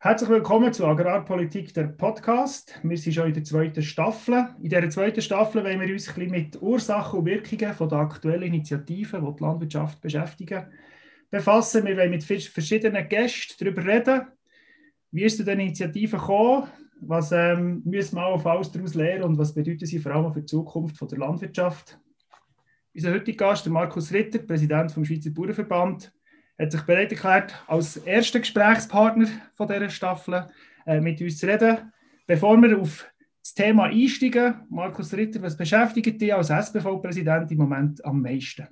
Herzlich willkommen zu Agrarpolitik, der Podcast. Wir sind schon in der zweiten Staffel. In dieser zweiten Staffel wollen wir uns ein bisschen mit Ursachen und Wirkungen von der aktuellen Initiativen, die die Landwirtschaft beschäftigen, befassen. Wir wollen mit verschiedenen Gästen darüber reden, wie ist zu den Initiativen gekommen, was ähm, müssen wir auf alles daraus lernen und was bedeuten sie vor allem für die Zukunft von der Landwirtschaft. Unser heutiger Gast, der Markus Ritter, Präsident vom Schweizer Bauernverband, hat sich bereit erklärt, als erster Gesprächspartner von dieser Staffel äh, mit uns zu reden. Bevor wir auf das Thema einsteigen, Markus Ritter, was beschäftigt dich als SBV-Präsident im Moment am meisten?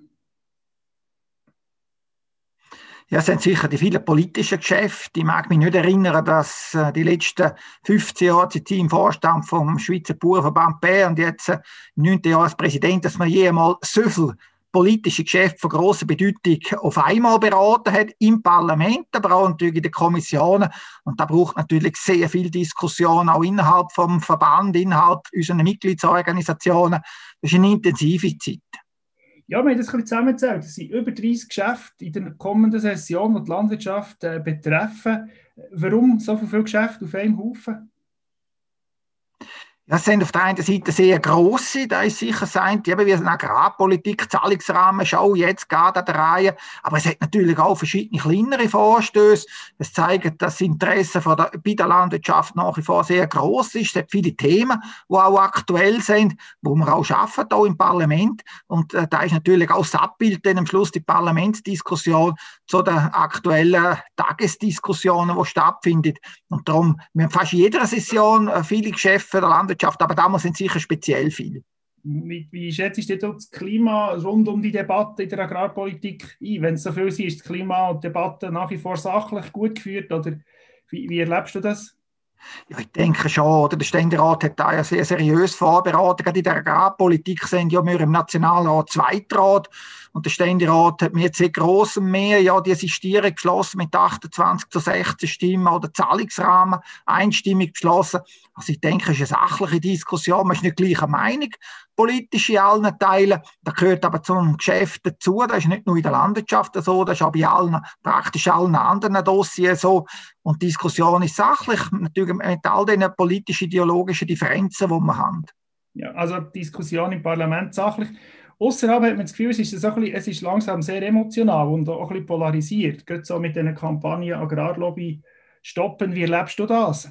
Ja, es sind sicher die vielen politischen Geschäfte. Ich mag mich nicht erinnern, dass äh, die letzten 15 Jahre seit ich im Vorstand vom Schweizer Bauernverband B und jetzt äh, im 9. Jahr als Präsident, dass man jemals so viel politische Geschäfte von grosser Bedeutung auf einmal beraten hat, im Parlament, aber auch natürlich in den Kommissionen. Und da braucht natürlich sehr viel Diskussion, auch innerhalb vom Verband, innerhalb unserer Mitgliedsorganisationen. Das ist eine intensive Zeit. Ja, wir haben das ein bisschen zusammengezählt. Es sind über 30 Geschäfte in der kommenden Session, die die Landwirtschaft äh, betreffen. Warum so viele Geschäfte auf einem Haufen? Das sind auf der einen Seite sehr grosse, da ist sicher sein, eben wie eine Agrarpolitik, Zahlungsrahmen, schau jetzt gerade an der Reihe. Aber es hat natürlich auch verschiedene kleinere Vorstöße. Es zeigt, dass das Interesse von der, bei der Landwirtschaft nach wie vor sehr groß ist. Es hat viele Themen, die auch aktuell sind, wo wir auch schaffen, auch im Parlament. Und äh, da ist natürlich auch das Abbild dann am Schluss die Parlamentsdiskussion zu den aktuellen Tagesdiskussionen, die stattfinden. Und darum, wir haben fast jeder Session äh, viele Geschäfte der Landwirtschaft Landwirtschaft, aber damals sind sicher speziell viel. Wie, wie schätzt du das Klima rund um die Debatte in der Agrarpolitik ein? Wenn es so viel ist, ist die Klimadebatte nach wie vor sachlich gut geführt oder wie, wie erlebst du das? Ja, ich denke schon. Oder? Der Ständerat hat da ja sehr seriös vorbereitet. Gerade in der Agrarpolitik sind ja wir im Nationalrat Zweitrat. Und der Ständerat hat mit sehr großem Mehr ja die Assistierung geschlossen mit 28 zu 16 Stimmen oder Zahlungsrahmen einstimmig beschlossen. Also ich denke, es ist eine sachliche Diskussion. Man ist nicht gleicher Meinung, politisch in allen Teilen. Da gehört aber zum Geschäft dazu. Das ist nicht nur in der Landwirtschaft so, das ist auch bei allen, praktisch allen anderen Dossiers so. Und die Diskussion ist sachlich, natürlich mit all den politisch-ideologischen Differenzen, die wir haben. Ja, also Diskussion im Parlament sachlich. Außerhalb hat man das Gefühl, es ist, ein bisschen, es ist langsam sehr emotional und auch ein bisschen polarisiert. Gerade so mit diesen Kampagnen Agrarlobby stoppen. Wie erlebst du das?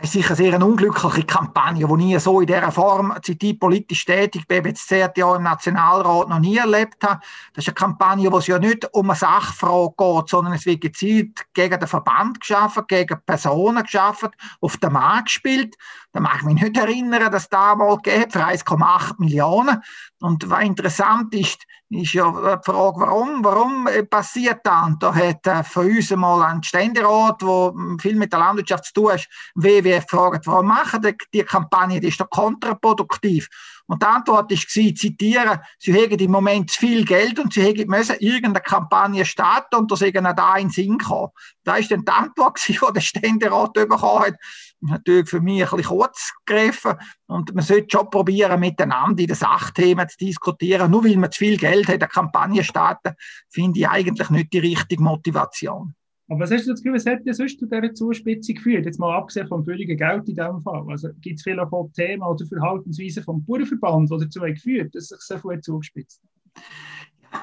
Es ist sicher sehr eine unglückliche Kampagne, die ich so in dieser Form, seit ich politisch tätig bin, jetzt zehn Jahre im Nationalrat noch nie erlebt habe. Das ist eine Kampagne, wo es ja nicht um eine Sachfrage geht, sondern es wird gezielt gegen den Verband geschaffen, gegen Personen geschaffen, auf den Markt gespielt. Da mag ich mich nicht erinnern, dass da mal geht für 1,8 Millionen. Und was interessant ist, ist ja die Frage, warum, warum äh, passiert das? Und da hat äh, von uns einmal ein Ständerat, der viel mit der Landwirtschaft zu tun hat, WWF gefragt, warum machen die, die Kampagne, die ist doch kontraproduktiv. Und die Antwort war, zitiere, sie hätten im Moment zu viel Geld und sie hätten müssen irgendeine Kampagne starten und da sei ihnen da in Sinn gekommen. Da ist dann die Antwort, die der Ständerat bekommen hat. Natürlich für mich ein bisschen kurz gegriffen. Und man sollte schon probieren, miteinander in den Sachthemen zu diskutieren. Nur weil man zu viel Geld hat, eine Kampagne starten, finde ich eigentlich nicht die richtige Motivation. Aber was hast du das Gefühl, was hat dir sonst zu dieser Zuspitzung geführt? Jetzt mal abgesehen vom völligen Geld in diesem Fall. Also gibt es vielleicht auch Themen oder Verhaltensweisen vom Bauernverband, die dazu geführt dass sich so viel zugespitzt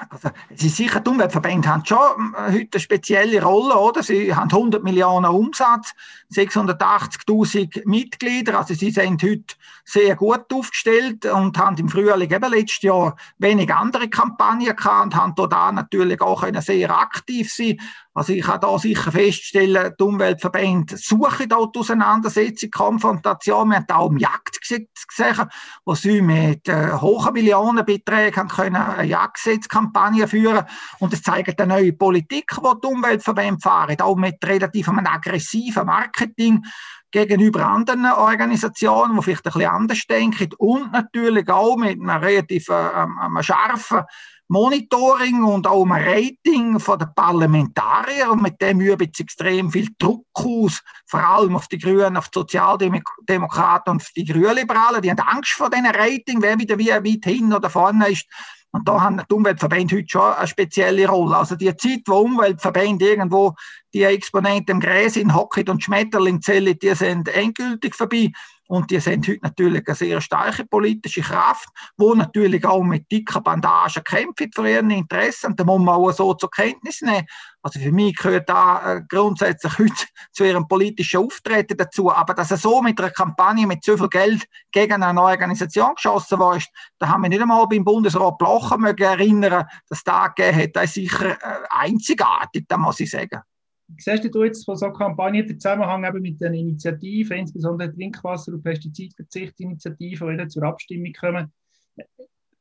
also, ist sicher, die Umweltverbände haben schon äh, heute eine spezielle Rolle, oder? Sie haben 100 Millionen Umsatz, 680.000 Mitglieder, also sie sind heute sehr gut aufgestellt und haben im Frühling eben letztes Jahr wenig andere Kampagnen gehabt und haben da natürlich auch sehr aktiv sein also ich kann da sicher feststellen, die Umweltverbände suchen dort Auseinandersetzung, Konfrontation. Wir haben auch im Jagdgesetz gesehen, wo sie mit äh, hohen Millionenbeträgen haben können eine Jagdgesetzkampagne führen. Und es zeigt eine neue Politik, die die Umweltverbände fahren, auch mit relativ einem aggressiven Marketing gegenüber anderen Organisationen, die vielleicht ein bisschen anders denken. Und natürlich auch mit einem relativ äh, einem scharfen Monitoring und auch ein Rating von den Parlamentariern. Und mit dem üben jetzt extrem viel Druck aus, vor allem auf die Grünen, auf die Sozialdemokraten und auf die Grünliberalen. Die haben Angst vor diesen Rating, wer wieder wie weit hin oder vorne ist. Und da haben die Umweltverbände heute schon eine spezielle Rolle. Also die Zeit, wo Umweltverbände irgendwo die Exponenten im Gräsin, Hockey und Schmetterlingzelle, die sind endgültig vorbei. Und die sind heute natürlich eine sehr starke politische Kraft, wo natürlich auch mit dicker Bandage kämpft für ihren Interessen. Und da muss man auch so zur Kenntnis nehmen. Also für mich gehört da äh, grundsätzlich heute zu ihrem politischen Auftreten dazu. Aber dass er so mit einer Kampagne mit so viel Geld gegen eine Organisation geschossen war, da haben wir nicht einmal beim Bundesrat Blocher mögen erinnern, dass da gegeben hat. Das ist sicher äh, einzigartig, da muss ich sagen. Siehst du jetzt von so Kampagnen den Zusammenhang eben mit den Initiativen, insbesondere Trinkwasser- und Pestizidverzichtinitiativen, die zur Abstimmung kommen?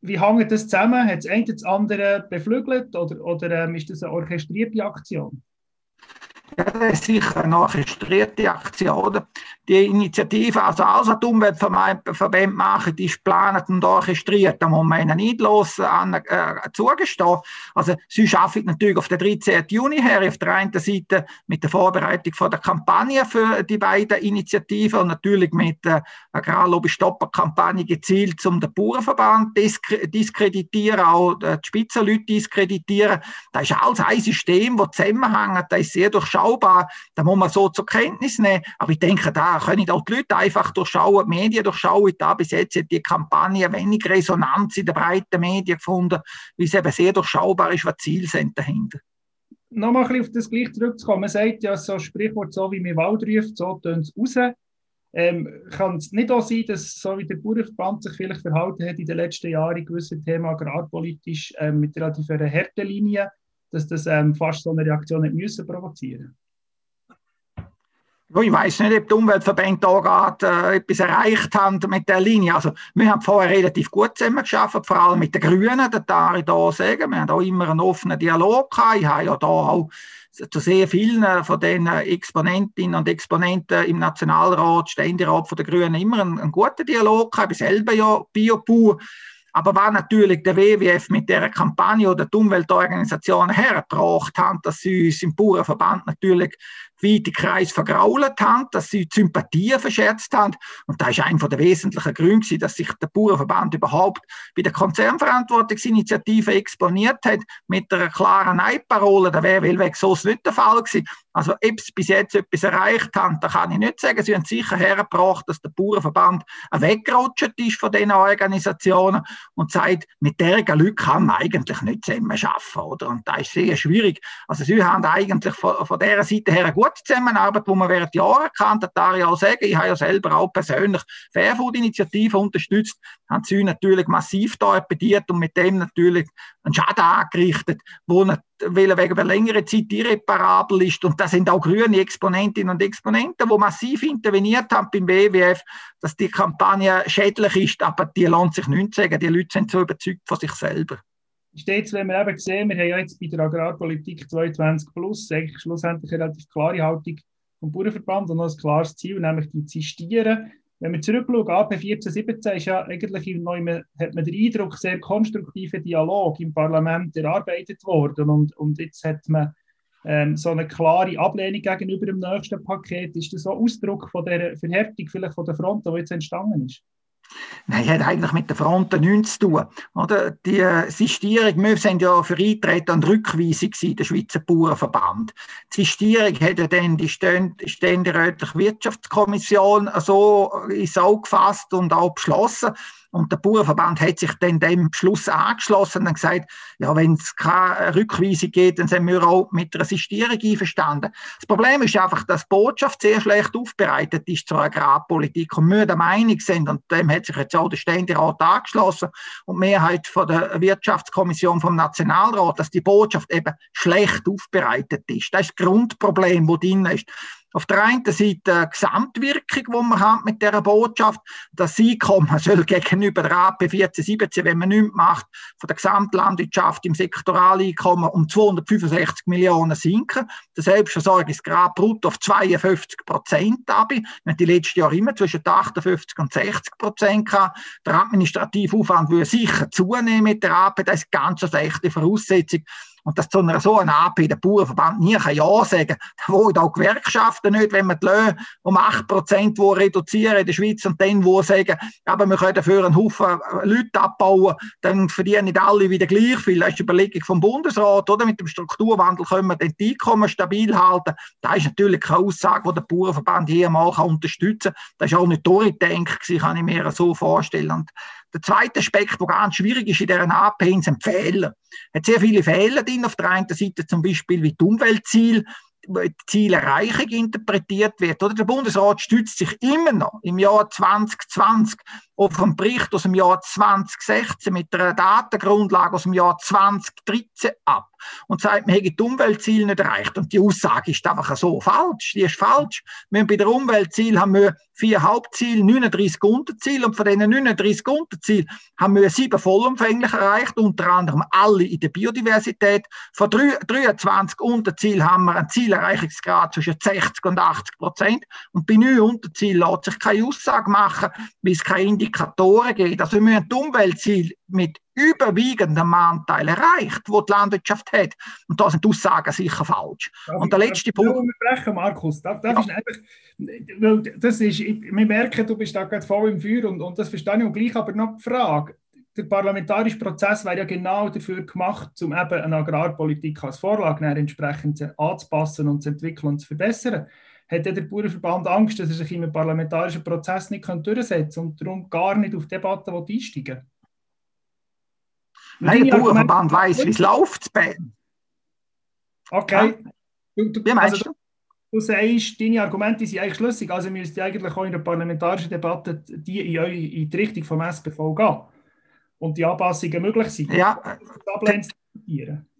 Wie hängt das zusammen? Hat das eine das andere beflügelt oder, oder ähm, ist das eine orchestrierte Aktion? Ja, das ist sicher eine orchestrierte Aktion. Die Initiative, also was die Umweltverbände machen, die ist geplant und orchestriert. Da muss man ihnen nicht los an, äh, zugestehen. Also, sie arbeiten natürlich auf der 13. Juni her, auf der einen Seite mit der Vorbereitung von der Kampagne für die beiden Initiativen und natürlich mit der Agrarlobby-Stopper-Kampagne gezielt, um den Bauernverband disk diskreditieren, auch die Spitzenleute diskreditieren. Das ist alles ein System, das zusammenhängt, das ist sehr durchschaubar. Da muss man so zur Kenntnis nehmen. Aber ich denke, da können auch die Leute einfach durchschauen, die Medien durchschauen. Da bis jetzt hat die Kampagne wenig Resonanz in den breiten Medien gefunden, weil es eben sehr durchschaubar ist, was Ziele sind dahinter. Nochmal auf das gleich zurückzukommen. Man sagt ja so ein Sprichwort, so wie man Wald ruft, so tönt es raus. Ähm, kann es nicht auch sein, dass so wie der Bauernverband sich vielleicht verhalten hat in den letzten Jahren in gewissen Themen agrarpolitisch ähm, mit relativ einer harten Linie, dass das ähm, fast so eine Reaktion nicht müssen provozieren ich weiß nicht, ob die Umweltverbände da gerade äh, etwas erreicht haben mit der Linie. Also, wir haben vorher relativ gut zusammengearbeitet, vor allem mit den Grünen, das darf ich da sagen. Wir haben auch immer einen offenen Dialog gehabt. Ich habe ja da auch zu sehr vielen von den Exponentinnen und Exponenten im Nationalrat, Ständerat von den Grünen immer einen, einen guten Dialog gehabt. Ich selber ja Biobau. Aber war natürlich der WWF mit der Kampagne oder die Umweltorganisationen hergebracht haben, dass sie uns im Bauernverband natürlich Kreis vergrault haben, dass sie Sympathien verscherzt haben. Und da ist einer der wesentlichen Gründe, dass sich der Bauernverband überhaupt bei der Konzernverantwortungsinitiative exponiert hat, mit einer klaren Nein-Parole. Da wäre Wellweg so nicht der Fall gewesen. Also, ob sie bis jetzt etwas erreicht haben, da kann ich nicht sagen. Sie haben sicher hergebracht, dass der Bauernverband weggerutscht ist von diesen Organisationen und sagt, mit der Leuten kann man eigentlich nicht zusammen arbeiten, oder? Und das ist sehr schwierig. Also, sie haben eigentlich von, von dieser Seite her eine gute Zusammenarbeit, die man während Jahren kann. Das darf ich auch sagen. Ich habe ja selber auch persönlich Fairfood-Initiativen unterstützt, haben sie natürlich massiv da bedient und mit dem natürlich einen Schaden angerichtet, wo wegen einer längeren Zeit irreparabel ist. Und da sind auch grüne Exponentinnen und Exponenten, die massiv interveniert haben beim WWF, dass die Kampagne schädlich ist, aber die lohnt sich nicht sagen. Die Leute sind so überzeugt von sich selber steht wenn wir eben sehen, wir haben ja jetzt bei der Agrarpolitik 22 plus eigentlich schlussendlich eine relativ klare Haltung vom Bauernverband und noch ein klares Ziel, nämlich die Zistieren. Wenn wir zurückschauen, AP 14, 17 ist ja eigentlich neu, hat man den Eindruck, sehr konstruktiver Dialog im Parlament erarbeitet worden und, und jetzt hat man ähm, so eine klare Ablehnung gegenüber dem nächsten Paket. Ist das so Ausdruck von der Verhärtung vielleicht von der Front, die jetzt entstanden ist? Nein, hat eigentlich mit der Front nichts zu tun. Oder? Die äh, Sistierung, wir sind ja für Eintreten und Rückweisung in der Schweizer Bauernverband. Die Sistierung hat ja dann die Ständerätliche Wirtschaftskommission so ins Auge gefasst und auch beschlossen, und der Bauernverband hat sich dann dem Beschluss angeschlossen und gesagt, ja, wenn es keine Rückweisung geht, dann sind wir auch mit der Assistierung einverstanden. Das Problem ist einfach, dass die Botschaft sehr schlecht aufbereitet ist zur Agrarpolitik und wir der Meinung sind, und dem hat sich jetzt auch der Ständerat angeschlossen und die Mehrheit von der Wirtschaftskommission vom Nationalrat, dass die Botschaft eben schlecht aufbereitet ist. Das ist das Grundproblem, das drin ist auf der einen Seite die Gesamtwirkung, die man hat mit dieser Botschaft, das Einkommen soll gegenüber der AP 14, 17, wenn man nichts macht, von der Gesamtlandwirtschaft im Sektoraleinkommen um 265 Millionen sinken. Der Selbstversorgungsgrad brutto auf 52 Prozent ab. Wir haben die letzten Jahre immer zwischen 58 und 60 Prozent gehabt. Der Administrativaufwand würde sicher zunehmen mit der AP. Das ist ganz eine echte Voraussetzung Und dass zu einer so einer AP der Bauernverband nie kann Ja sagen kann, da wollen auch Gewerkschaften nicht, wenn wir die Löhne um 8% wo reduzieren in der Schweiz und dann wo sagen, aber wir können dafür einen Haufen Leute abbauen, dann verdienen nicht alle wieder gleich viel. Das ist die Überlegung vom Bundesrat, oder? Mit dem Strukturwandel können wir den Einkommen stabil halten. Das ist natürlich keine Aussage, die der Bauernverband jemals unterstützen kann. Das ist auch nicht durchgedacht, kann ich mir so vorstellen. Und der zweite Aspekt, der ganz schwierig ist in dieser AP, sind Fehler. Es hat sehr viele Fehler drin. Auf der einen Seite zum Beispiel wie die Umweltziele, die Zielerreichung interpretiert wird. Oder der Bundesrat stützt sich immer noch im Jahr 2020 auf einen Bericht aus dem Jahr 2016 mit einer Datengrundlage aus dem Jahr 2013 ab und sagt, man hätte die Umweltziele nicht erreicht. Und die Aussage ist einfach so falsch. Die ist falsch. Wir haben bei den Umweltzielen haben wir vier Hauptziele, 39 Unterziele und von diesen 39 Unterzielen haben wir sieben vollumfänglich erreicht, unter anderem alle in der Biodiversität. Von 23 Unterzielen haben wir einen Zielerreichungsgrad zwischen 60 und 80 Prozent und bei neun Unterzielen lässt sich keine Aussage machen, weil es keine Indikatoren gibt. Also wir müssen die Umweltziele mit überwiegendem Anteil erreicht, wo die Landwirtschaft hat. Und da sind die Aussagen sicher falsch. Darf und der letzte Punkt. Unterbrechen, Markus. Darf, darf ja. einfach, das ist, wir merken, du bist da gerade voll im Feuer und, und das verstehe ich auch gleich, aber noch die Frage. Der parlamentarische Prozess wäre ja genau dafür gemacht, um eben eine Agrarpolitik als Vorlage entsprechend anzupassen und zu entwickeln und zu verbessern hat der Bauernverband Angst, dass er sich im parlamentarischen Prozess nicht durchsetzen kann und darum gar nicht auf Debatten einsteigen will? Nein, der Bauernverband weiss, wie es läuft. Okay. Ja. Du, du, wie meinst also, du? Du sagst, deine Argumente sind eigentlich schlüssig, also müsst ihr eigentlich auch in der parlamentarischen Debatte die in, in die Richtung vom SPV gehen und die Anpassungen möglich sind. Ja.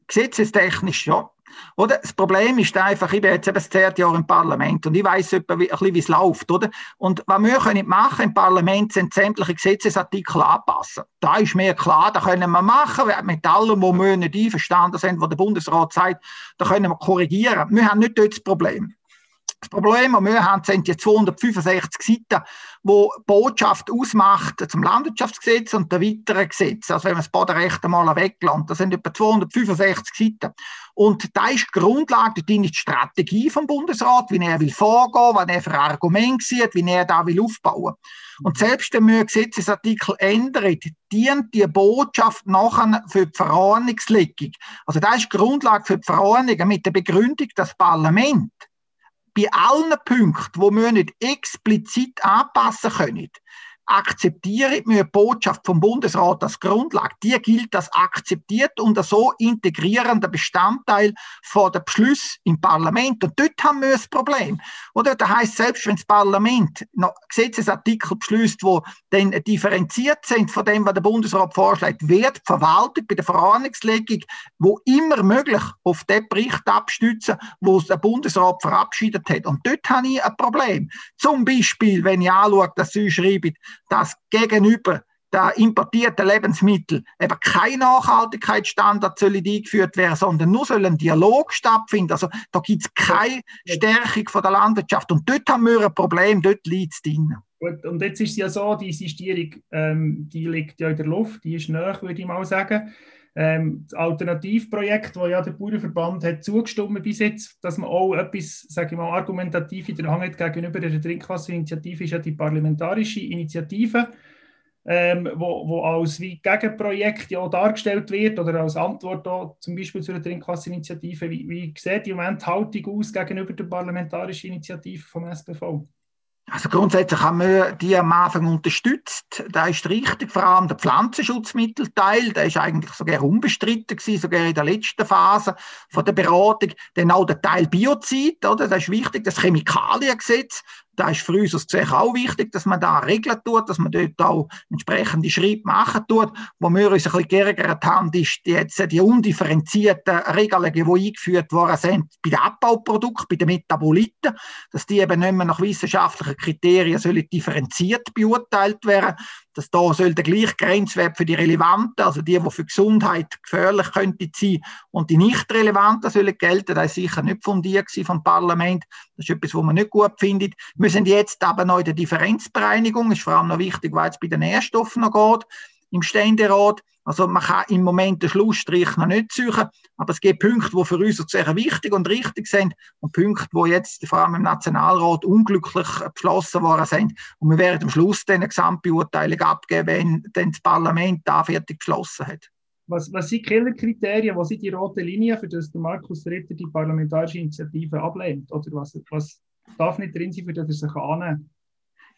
Gesetzestechnisch, ja. Oder? Das Problem ist einfach, ich bin jetzt eben das zehnte Jahr im Parlament und ich weiß ein bisschen, wie es läuft. Oder? Und was wir können machen im Parlament, sind sämtliche Gesetzesartikel anpassen. Da ist mir klar, da können wir machen, mit allem, wo wir nicht einverstanden sind, was der Bundesrat sagt, da können wir korrigieren. Wir haben nicht dort das Problem. Das Problem, das wir haben, sind die 265 Seiten, wo Botschaft ausmacht zum Landwirtschaftsgesetz und der weiteren Gesetz. Also wenn man das Bodenrecht einmal weglässt, das sind etwa 265 Seiten. Und da ist die Grundlage, die Strategie vom Bundesrat, wie er will vorgehen, was er für Argumente sieht, wie er da will aufbauen. Und selbst wenn wir Gesetzesartikel ändern, dient die Botschaft nachher für die Verordnungslegung. Also da ist die Grundlage für die Verordnung mit der Begründung, dass das Parlament bei allen Punkten, wo wir nicht explizit anpassen können, akzeptiere die Botschaft vom Bundesrat als Grundlage. Die gilt als akzeptiert und so integrierender Bestandteil von der Beschluss im Parlament. Und dort haben wir das Problem. Oder? Das heißt, selbst wenn das Parlament noch Gesetzesartikel beschließt, wo dann differenziert sind von dem, was der Bundesrat vorschlägt, wird verwaltet bei der Verordnungslegung, wo immer möglich auf den Bericht abstützen, wo der Bundesrat verabschiedet hat. Und dort habe ich ein Problem. Zum Beispiel, wenn ich anschaue, dass Sie schreiben, dass gegenüber der importierten Lebensmittel eben kein Nachhaltigkeitsstandard soll eingeführt werden, sondern nur soll ein Dialog stattfinden. Also da gibt es keine Stärkung von der Landwirtschaft. Und dort haben wir ein Problem, dort liegt es drin. Gut, und jetzt ist es ja so, die Sistierung, ähm, die liegt ja in der Luft, die ist nahe, würde ich mal sagen. Ähm, das Alternativprojekt, das ja der Bauernverband hat zugestimmt bis jetzt, dass man auch etwas, sage ich mal, argumentativ in der Hand hat gegenüber der Trinkwasserinitiative, ist ja die parlamentarische Initiative, ähm, wo, wo als wie Gegenprojekt ja auch dargestellt wird oder als Antwort auch, zum Beispiel zu der Trinkwasserinitiative. Wie, wie sieht im Moment die Haltung aus gegenüber der parlamentarischen Initiative vom SPV? Also grundsätzlich haben wir die am Anfang unterstützt. Da ist richtig, vor allem der Pflanzenschutzmittelteil, der ist eigentlich sogar unbestritten gewesen, sogar in der letzten Phase von der Beratung. Dann auch der Teil Biozid, oder? Das ist wichtig, das Chemikaliengesetz, da ist für uns aus Gesehen auch wichtig, dass man da regeln tut, dass man dort auch entsprechende Schritte machen tut. Wo wir uns ein bisschen geärgert haben, ist die, jetzt die undifferenzierten Regelungen, die eingeführt worden sind bei den Abbauprodukten, bei den Metaboliten, dass die eben nicht mehr nach wissenschaftlichen Kriterien sollen differenziert beurteilt werden dass da soll der gleiche Grenzwert für die relevanten, also die, die für Gesundheit gefährlich könnte sein, und die nicht relevanten sollen gelten. Das ist sicher nicht fundiert vom Parlament. Das ist etwas, was man nicht gut findet. Wir sind jetzt aber noch in der Differenzbereinigung. Ist vor allem noch wichtig, weil es bei den Nährstoffen noch geht im Ständerat. Also man kann im Moment den Schlussstrich noch nicht suchen, aber es gibt Punkte, die für uns sehr wichtig und richtig sind und Punkte, die jetzt vor allem im Nationalrat unglücklich beschlossen worden sind. Und wir werden am Schluss dann eine Gesamtbeurteilung abgeben, wenn dann das Parlament da fertig beschlossen hat. Was, was sind Killerkriterien, was sind die roten Linien, für das der Markus Ritter die parlamentarische Initiative ablehnt? Oder was, was darf nicht drin sein, für das er sich annehmen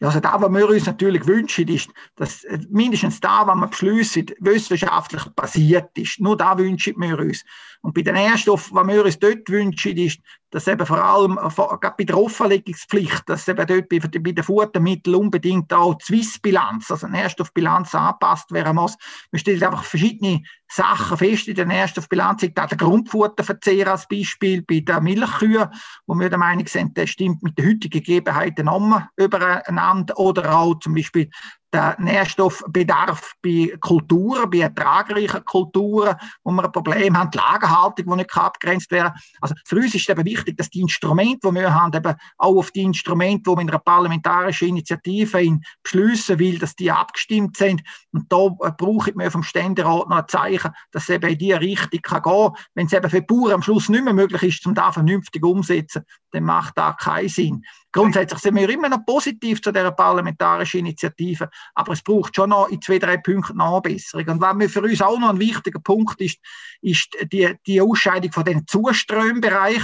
also da, was wir uns natürlich wünschen, ist, dass äh, mindestens da, was wir beschließen, wissenschaftlich basiert ist. Nur da wünschen wir uns. Und bei den Nährstoffen, was wir uns dort wünschen, ist, dass eben vor allem äh, gerade bei der Offenlegungspflicht, dass eben dort bei, bei den Futtermitteln unbedingt auch die Swiss-Bilanz, also eine Nährstoffbilanz angepasst werden muss. Wir stellen einfach verschiedene Sachen fest in der Nährstoffbilanz. Ich der Grundfutterverzehr als Beispiel bei den Milchkühen, wo wir der Meinung sind, das stimmt mit den heutigen Gegebenheiten nochmal übereinander. Oder auch zum Beispiel der Nährstoffbedarf bei Kulturen, bei ertragreichen Kulturen, wo wir ein Problem haben, die Lagerhaltung, die nicht abgrenzt werden Also für uns ist es eben wichtig, dass die Instrumente, die wir haben, eben auch auf die Instrumente, die wir in einer parlamentarischen Initiative in beschließen will, dass die abgestimmt sind. Und da äh, brauche ich mir vom Ständerat noch ein Zeichen, dass es eben in diese Richtung kann gehen kann. Wenn es eben für die Bauern am Schluss nicht mehr möglich ist, um da vernünftig umzusetzen, dann macht das keinen Sinn. Grundsätzlich sind wir immer noch positiv zu dieser parlamentarischen Initiative, aber es braucht schon noch in zwei, drei Punkten Nachbesserung. Und was für uns auch noch ein wichtiger Punkt ist, ist die, die Ausscheidung von den Zuströmbereich.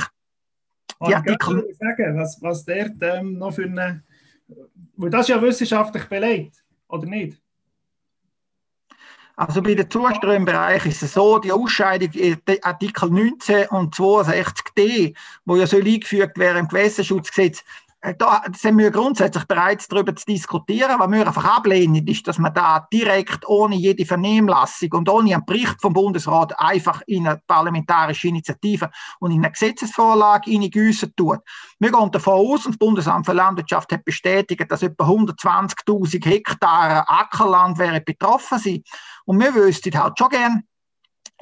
Die Artikel. Ich sagen, was, was der ähm, noch für eine. Weil das ist ja wissenschaftlich belegt, oder nicht? Also bei den Zuströmbereich ist es so, die Ausscheidung Artikel 19 und 62d, wo ja soll eingefügt werden im Gewässerschutzgesetz, da sind wir grundsätzlich bereit, darüber zu diskutieren. Was wir einfach ablehnen, ist, dass man da direkt ohne jede Vernehmlassung und ohne einen Bericht vom Bundesrat einfach in eine parlamentarische Initiative und in eine Gesetzesvorlage hineingüssen tut. Wir gehen davon aus, und das Bundesamt für Landwirtschaft hat bestätigt, dass etwa 120.000 Hektare Ackerland wären betroffen sind. Und wir wüssten halt schon gern,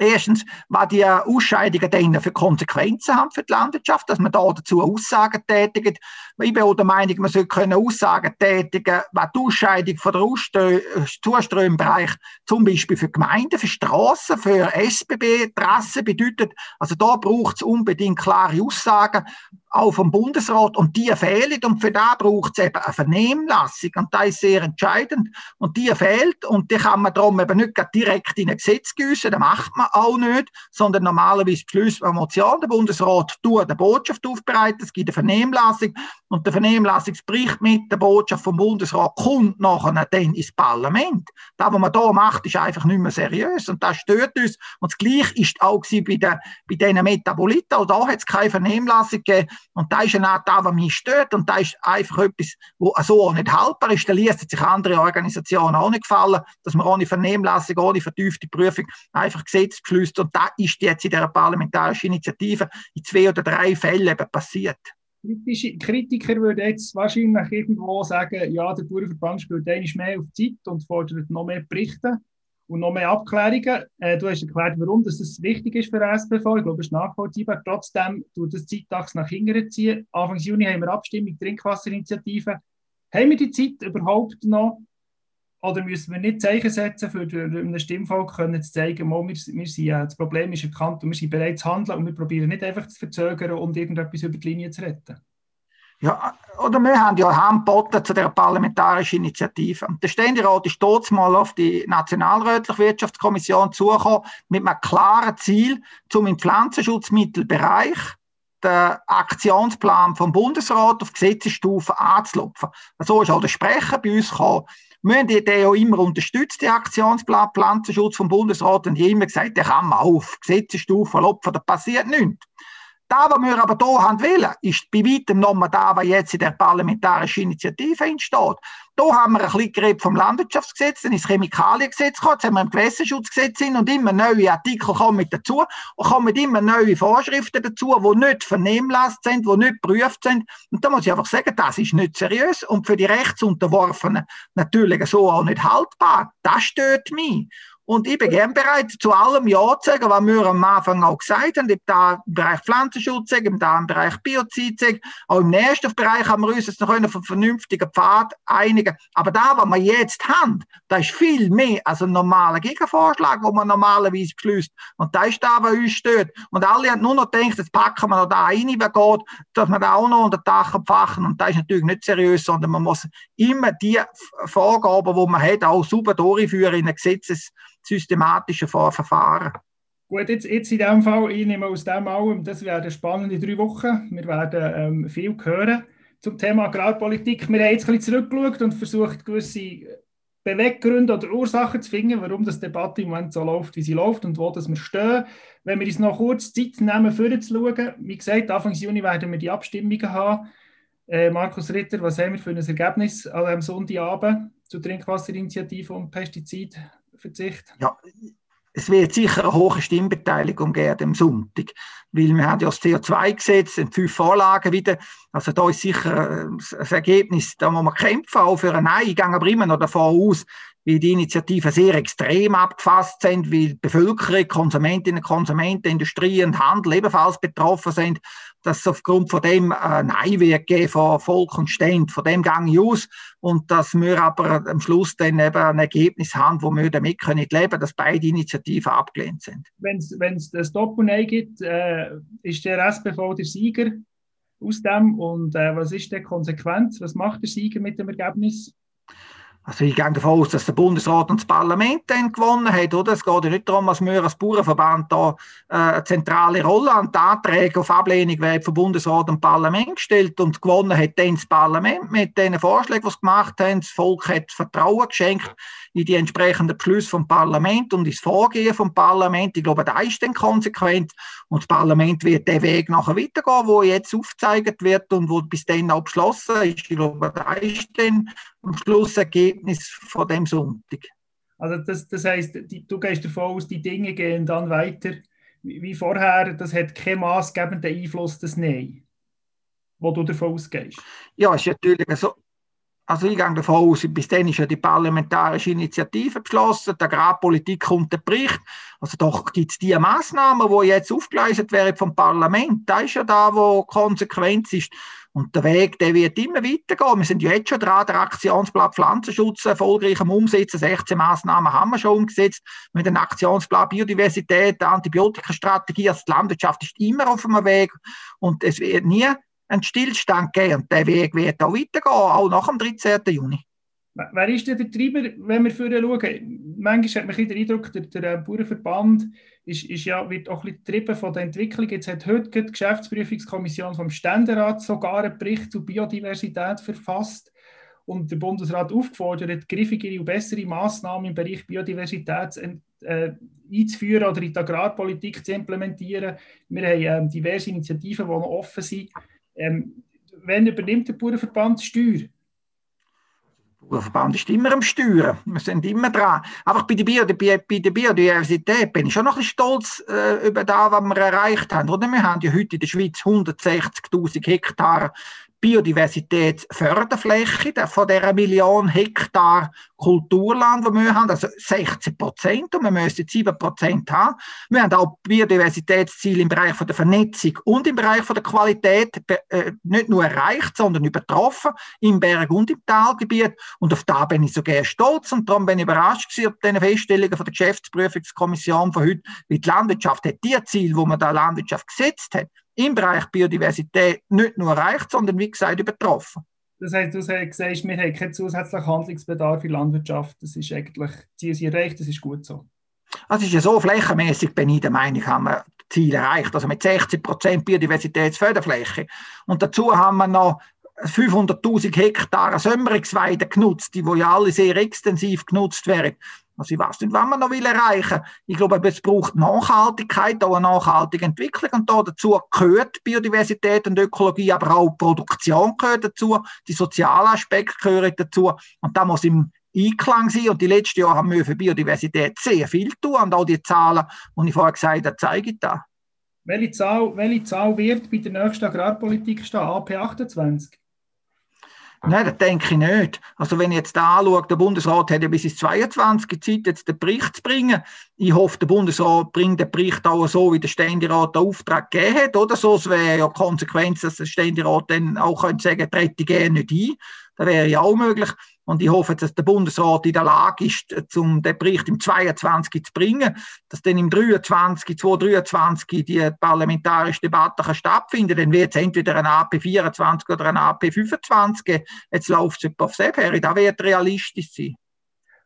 Erstens, was die Ausscheidungen dann für Konsequenzen haben für die Landwirtschaft, dass man da dazu Aussagen tätigt. Ich bin auch der Meinung, man sollte können Aussagen tätigen, was die Ausscheidung von der Zuströmbereich zum Beispiel für Gemeinden, für Straßen, für SBB-Trassen bedeutet. Also da braucht es unbedingt klare Aussagen, auch vom Bundesrat und die fehlen und für da braucht es eben eine Vernehmlassung und das ist sehr entscheidend und die fehlt und die kann man darum eben nicht direkt in ein Gesetz gießen, das macht man auch nicht, sondern normalerweise beschließt man Motion, der Bundesrat tut eine Botschaft aufbereiten, es gibt eine Vernehmlassung und der Vernehmlassungsbericht mit der Botschaft vom Bundesrat kommt nachher dann ins Parlament. Das, was man da macht, ist einfach nicht mehr seriös und das stört uns und das Gleiche ist auch bei den, bei diesen Metaboliten, auch da hat es keine Vernehmlassung gegeben und da ist eine Art da, was mich stört. Und da ist einfach etwas, was so auch nicht haltbar ist. Da liest sich andere Organisationen auch nicht gefallen, dass man ohne Vernehmlassung, ohne vertiefte Prüfung einfach Gesetz beschließt. Und da ist jetzt in der parlamentarischen Initiative in zwei oder drei Fällen eben passiert. Kritische Kritiker würden jetzt wahrscheinlich irgendwo sagen, ja, der Bauernverband spielt eigentlich mehr auf Zeit und fordert noch mehr Berichte und noch mehr Abklärungen. Äh, du hast erklärt, warum das wichtig ist für SPV. Ich glaube, es ist nachvollziehbar. Trotzdem tut das Zeittags nach hinten ziehen. Anfang Juni haben wir Abstimmung, Trinkwasserinitiative. Haben wir die Zeit überhaupt noch? Oder müssen wir nicht Zeichen setzen, für ein Stimmvolk können zu zeigen, wir, wir sind, äh, das Problem ist erkannt und wir sind bereit zu handeln und wir probieren nicht einfach zu verzögern und irgendetwas über die Linie zu retten? Ja, oder wir haben ja Handboten zu der parlamentarischen Initiative. Der Ständerat ist dort mal auf die Nationalrätliche Wirtschaftskommission zugekommen mit einem klaren Ziel, zum im Pflanzenschutzmittelbereich den Aktionsplan vom Bundesrat auf Gesetzesstufe anzulupfen. So ist auch der Sprecher bei uns gekommen. Wir haben den ja immer unterstützt, den Aktionsplan Pflanzenschutz vom Bundesrat, und die immer gesagt, der kann man auf Gesetzesstufe lupfen, da passiert nichts. Da, was wir aber hier haben wollen, ist bei weitem nochmal da, was jetzt in der parlamentarischen Initiative entsteht. Da haben wir ein bisschen geredet vom Landwirtschaftsgesetz, dann ist das Chemikaliengesetz gekommen, jetzt haben wir im Gewässerschutzgesetz hin und immer neue Artikel kommen dazu und kommen immer neue Vorschriften dazu, die nicht vernehmlasst sind, die nicht geprüft sind. Und da muss ich einfach sagen, das ist nicht seriös und für die Rechtsunterworfenen natürlich so auch nicht haltbar. Das stört mich. Und ich bin gern bereit, zu allem Ja zu sagen, was wir am Anfang auch gesagt haben, ob da im Bereich Pflanzenschutz, im da im Bereich Biozid, auch im Nährstoffbereich haben wir uns jetzt noch auf einen vernünftigen Pfad einigen. Aber da, was wir jetzt haben, da ist viel mehr als ein normaler Gegenvorschlag, den man normalerweise beschließt. Und da ist da, was uns stört. Und alle haben nur noch gedacht, jetzt packen wir noch da rein, wie geht, dass wir da auch noch unter Dach abfachen. Und das ist natürlich nicht seriös, sondern man muss immer die Vorgaben, die man hat, auch super durchführen in einem gesetzessystematischen Verfahren. Gut, jetzt, jetzt in diesem Fall, ich nehme aus dem allem, das werden spannende drei Wochen. Wir werden ähm, viel hören zum Thema Agrarpolitik. Wir haben jetzt ein bisschen zurückgeschaut und versucht, gewisse Beweggründe oder Ursachen zu finden, warum das Debatte im Moment so läuft, wie sie läuft und wo das wir stehen. Wenn wir uns noch kurz Zeit nehmen, vorzuschauen, wie gesagt, Anfang Juni werden wir die Abstimmungen haben. Äh, Markus Ritter, was haben wir für ein Ergebnis am Sonntagabend zur Trinkwasserinitiative und Pestizidverzicht? Ja, es wird sicher eine hohe Stimmbeteiligung geben am Sonntag, weil wir haben ja das CO2-Gesetz in fünf Vorlagen wieder. Also da ist sicher das Ergebnis, da muss man kämpfen, auch für ein Nein. Ich gehe aber immer noch davon aus, wie die Initiativen sehr extrem abgefasst sind, wie die Bevölkerung, Konsumentinnen, Konsumenten, Industrie und Handel ebenfalls betroffen sind, dass es aufgrund von dem ein Nein wird geben von Volk und Ständ. Von dem ich aus. Und dass wir aber am Schluss dann eben ein Ergebnis haben, wo wir damit können leben dass beide Initiativen abgelehnt sind. Wenn es das Doppel-Nein gibt, äh, ist der SPV der Sieger aus dem. Und äh, was ist die Konsequenz? Was macht der Sieger mit dem Ergebnis? Also ich gehe davon aus, dass der Bundesrat und das Parlament dann gewonnen haben, oder? Es geht ja nicht darum, dass wir als Bauernverband da äh, eine zentrale Rolle an die Anträge auf Ablehnung werden vom Bundesrat und Parlament gestellt und gewonnen hat dann das Parlament mit den Vorschlägen, die sie gemacht haben. Das Volk hat Vertrauen geschenkt in die entsprechenden Beschlüsse vom Parlament und ins Vorgehen vom Parlament. Ich glaube, da ist dann konsequent und das Parlament wird den Weg nachher weitergehen, wo jetzt aufgezeigt wird und wo bis dann auch beschlossen ist. Ich glaube, da ist dann am Schluss Ergebnis von dem Sonntag. Also das, das heißt, du gehst davon aus, die Dinge gehen dann weiter wie vorher, das hat keinen maßgebenden Einfluss, das Nein, wo du davon ausgehst. Ja, ist natürlich so. Also ich gehe davon aus, bis dann ist ja die parlamentarische Initiative beschlossen, die Agrarpolitik kommt der Bericht. Also doch gibt es die Massnahmen, die jetzt aufgeleistet werden vom Parlament. Da ist ja da, wo Konsequenz ist. Und der Weg, der wird immer weitergehen. Wir sind ja jetzt schon dran, der Aktionsplan Pflanzenschutz erfolgreich am Umsetzen. 16 Maßnahmen haben wir schon umgesetzt. Mit dem Aktionsplan Biodiversität, Antibiotikastrategie. Also die Landwirtschaft ist immer auf dem Weg. Und es wird nie einen Stillstand geben. Und der Weg wird auch weitergehen, auch nach dem 13. Juni. Wer ist denn der Treiber, wenn wir vorher schauen? Manchmal hat man den Eindruck, der, der Bauernverband ist, ist ja, wird auch ein bisschen von der Entwicklung. Jetzt hat heute die Geschäftsprüfungskommission vom Ständerat sogar einen Bericht zur Biodiversität verfasst und der Bundesrat aufgefordert, griffigere und bessere Maßnahmen im Bereich Biodiversität äh, einzuführen oder in die Agrarpolitik zu implementieren. Wir haben ähm, diverse Initiativen, die noch offen sind. Ähm, wenn übernimmt der Bauernverband die Steuer? Der Verband ist immer am Steuern. Wir sind immer dran. Einfach bei der, Bio, bei der Biodiversität bin ich schon noch ein bisschen stolz äh, über das, was wir erreicht haben. Oder? Wir haben ja heute in der Schweiz 160.000 Hektar Biodiversitätsförderfläche von dieser Million Hektar Kulturland, die wir haben, also 16 Prozent und wir müssen 7 Prozent haben. Wir haben auch Biodiversitätsziele im Bereich der Vernetzung und im Bereich der Qualität äh, nicht nur erreicht, sondern übertroffen im Berg- und im Talgebiet und auf da bin ich sogar stolz und darum bin ich überrascht gewesen, auf diese Feststellungen von der Geschäftsprüfungskommission von heute, wie die Landwirtschaft hat die Ziele, wo man da Landwirtschaft gesetzt hat, im Bereich Biodiversität nicht nur erreicht, sondern wie gesagt übertroffen. Das heißt, du sagst, wir haben keinen zusätzlichen Handlungsbedarf in Landwirtschaft. Das ist eigentlich, Ziel ist erreicht, das ist gut so. Also ist ja so, flächenmäßig bin ich der Meinung, haben wir Ziel erreicht. Also mit 60 Prozent Biodiversitätsförderfläche. Und dazu haben wir noch 500.000 Hektar Sömmerungsweiden genutzt, die, ja alle sehr extensiv genutzt werden. Also ich weiß nicht, was man noch will erreichen will. Ich glaube, es braucht Nachhaltigkeit, auch eine nachhaltige Entwicklung. Und da dazu gehört Biodiversität und Ökologie, aber auch Produktion gehört dazu, die sozialen Aspekte gehören dazu. Und da muss im Einklang sein. Und die letzten Jahre haben wir für Biodiversität sehr viel tun. Und auch die Zahlen, die ich vorher gesagt habe, zeigen das. Welche Zahl, welche Zahl wird bei der nächsten Agrarpolitik stehen? AP 28? Nein, das denke ich nicht. Also wenn ich jetzt da anschaue, der Bundesrat hat ja bis ins 22 Zeit, jetzt den Bericht zu bringen. Ich hoffe, der Bundesrat bringt den Bericht auch so, wie der Ständerat den Auftrag gegeben hat, oder? So, es wäre ja Konsequenz, dass der Ständerat dann auch könnte sagen, trete gerne nicht ein. Das wäre ja auch möglich. Und ich hoffe, dass der Bundesrat in der Lage ist, um den Bericht im 22 zu bringen, dass dann im 23, 2023 die parlamentarische Debatte kann stattfinden Dann wird es entweder ein AP 24 oder ein AP 25. Jetzt läuft es auf Sepheri. Das wird realistisch sein.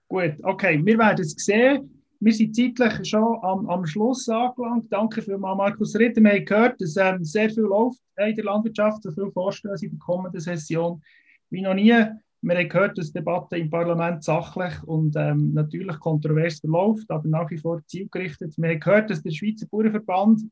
Gut, okay. Wir werden es sehen. Wir sind zeitlich schon am, am Schluss angelangt. Danke vielmals, Markus Ritter. Wir haben gehört, dass ähm, sehr viel läuft in der Landwirtschaft, so viele Vorstöße in der kommenden Session wie noch nie. Wir haben gehört, dass die Debatte im Parlament sachlich und ähm, natürlich kontrovers verläuft, aber nach wie vor zielgerichtet. Wir haben gehört, dass der Schweizer Bauernverband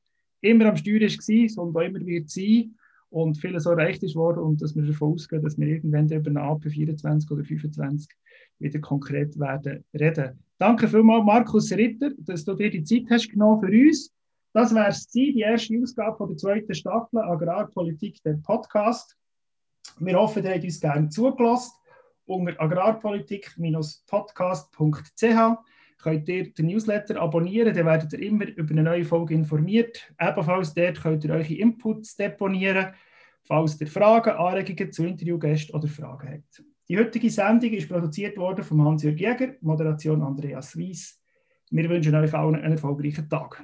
immer am Steuer war und auch immer wird sein und vieles erreicht ist worden und dass wir davon ausgehen, dass wir irgendwann über eine AP 24 oder 25 wieder konkret werden reden. Danke vielmals, Markus Ritter, dass du dir die Zeit hast genommen für uns. Das wäre es die erste Ausgabe von der zweiten Staffel Agrarpolitik, der Podcast. Wir hoffen, ihr habt uns gerne zugelassen. Unter agrarpolitik-podcast.ch könnt ihr den Newsletter abonnieren, dann werdet ihr immer über eine neue Folge informiert. Ebenfalls dort könnt ihr eure Inputs deponieren, falls ihr Fragen, Anregungen zu Interviewgästen oder Fragen habt. Die heutige Sendung ist produziert worden von Hans-Jörg Jäger, Moderation Andreas Weiss. Wir wünschen euch allen einen erfolgreichen Tag.